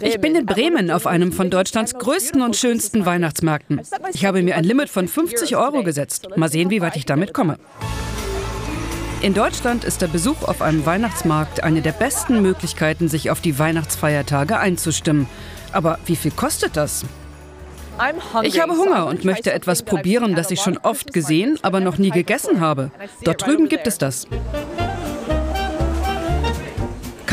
Ich bin in Bremen auf einem von Deutschlands größten und schönsten Weihnachtsmärkten. Ich habe mir ein Limit von 50 Euro gesetzt. Mal sehen, wie weit ich damit komme. In Deutschland ist der Besuch auf einem Weihnachtsmarkt eine der besten Möglichkeiten, sich auf die Weihnachtsfeiertage einzustimmen. Aber wie viel kostet das? Ich habe Hunger und möchte etwas probieren, das ich schon oft gesehen, aber noch nie gegessen habe. Dort drüben gibt es das.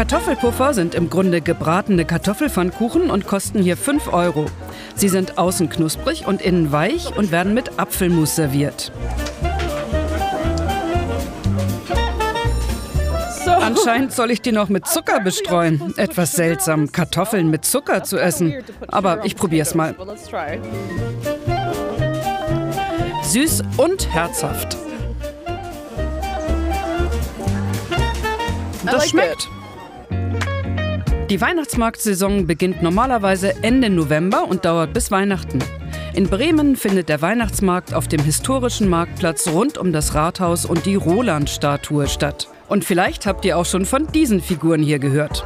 Kartoffelpuffer sind im Grunde gebratene Kartoffelpfannkuchen und kosten hier 5 Euro. Sie sind außen knusprig und innen weich und werden mit Apfelmus serviert. Anscheinend soll ich die noch mit Zucker bestreuen. Etwas seltsam, Kartoffeln mit Zucker zu essen. Aber ich probier's mal. Süß und herzhaft. Das schmeckt. Die Weihnachtsmarktsaison beginnt normalerweise Ende November und dauert bis Weihnachten. In Bremen findet der Weihnachtsmarkt auf dem historischen Marktplatz rund um das Rathaus und die Roland-Statue statt. Und vielleicht habt ihr auch schon von diesen Figuren hier gehört.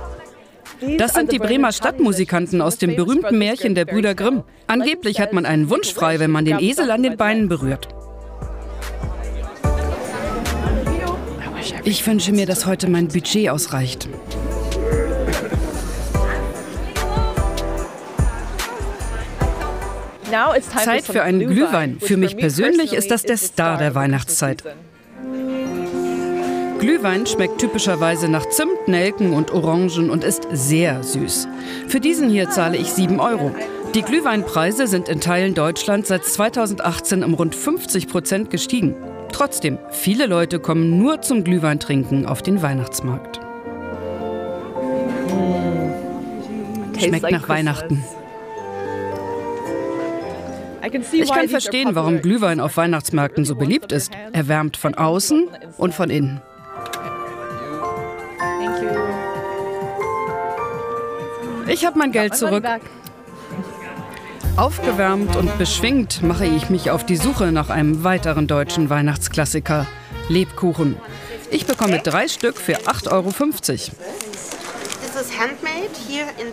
Das sind die Bremer Stadtmusikanten aus dem berühmten Märchen der Brüder Grimm. Angeblich hat man einen Wunsch frei, wenn man den Esel an den Beinen berührt. Ich wünsche mir, dass heute mein Budget ausreicht. Zeit für einen Glühwein. Für mich persönlich ist das der Star der Weihnachtszeit. Glühwein schmeckt typischerweise nach Zimt, Nelken und Orangen und ist sehr süß. Für diesen hier zahle ich 7 Euro. Die Glühweinpreise sind in Teilen Deutschlands seit 2018 um rund 50 Prozent gestiegen. Trotzdem, viele Leute kommen nur zum Glühweintrinken auf den Weihnachtsmarkt. Schmeckt nach Weihnachten. Ich kann verstehen, warum Glühwein auf Weihnachtsmärkten so beliebt ist. Er wärmt von außen und von innen. Ich habe mein Geld zurück. Aufgewärmt und beschwingt mache ich mich auf die Suche nach einem weiteren deutschen Weihnachtsklassiker, Lebkuchen. Ich bekomme drei Stück für 8,50 Euro.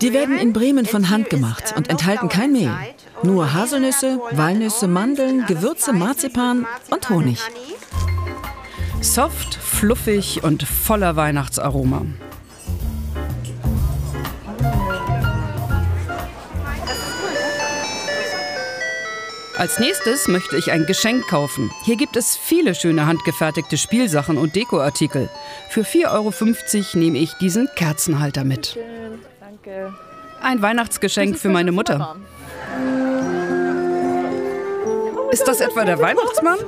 Die werden in Bremen von Hand gemacht und enthalten kein Mehl. Nur Haselnüsse, Walnüsse, Mandeln, Gewürze, Marzipan und Honig. Soft, fluffig und voller Weihnachtsaroma. Als nächstes möchte ich ein Geschenk kaufen. Hier gibt es viele schöne handgefertigte Spielsachen und Dekoartikel. Für 4,50 Euro nehme ich diesen Kerzenhalter mit. Ein Weihnachtsgeschenk für meine Mutter. Ist das etwa der Weihnachtsmann?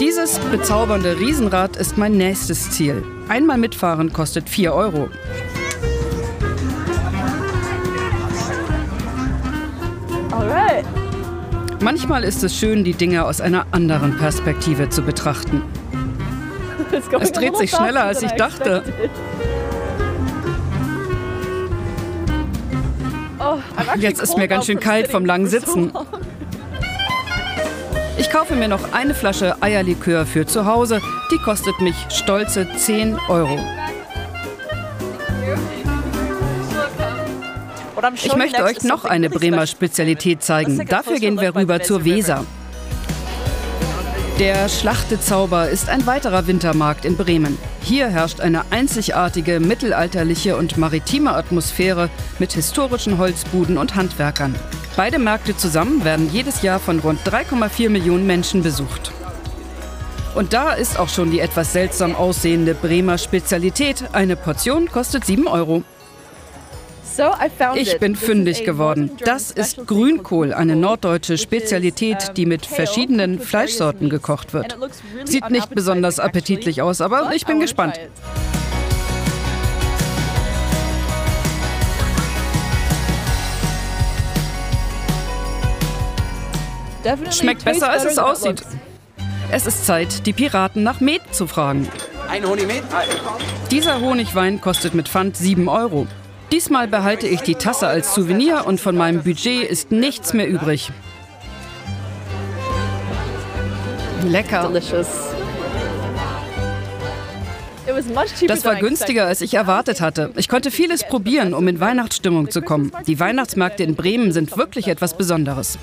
Dieses bezaubernde Riesenrad ist mein nächstes Ziel. Einmal mitfahren kostet 4 Euro. Manchmal ist es schön, die Dinge aus einer anderen Perspektive zu betrachten. Es dreht sich schneller, als ich dachte. Jetzt ist mir ganz schön kalt vom langen Sitzen. Ich kaufe mir noch eine Flasche Eierlikör für zu Hause. Die kostet mich stolze 10 Euro. Ich möchte euch noch eine Bremer Spezialität zeigen. Dafür gehen wir rüber zur Weser. Der Schlachtezauber ist ein weiterer Wintermarkt in Bremen. Hier herrscht eine einzigartige mittelalterliche und maritime Atmosphäre mit historischen Holzbuden und Handwerkern. Beide Märkte zusammen werden jedes Jahr von rund 3,4 Millionen Menschen besucht. Und da ist auch schon die etwas seltsam aussehende Bremer Spezialität. Eine Portion kostet 7 Euro. Ich bin fündig geworden. Das ist Grünkohl, eine norddeutsche Spezialität, die mit verschiedenen Fleischsorten gekocht wird. Sieht nicht besonders appetitlich aus, aber ich bin gespannt. Schmeckt besser, als es aussieht. Es ist Zeit, die Piraten nach Met zu fragen. Ein Honigmet? Dieser Honigwein kostet mit Pfand 7 Euro. Diesmal behalte ich die Tasse als Souvenir und von meinem Budget ist nichts mehr übrig. Lecker. Das war günstiger, als ich erwartet hatte. Ich konnte vieles probieren, um in Weihnachtsstimmung zu kommen. Die Weihnachtsmärkte in Bremen sind wirklich etwas Besonderes.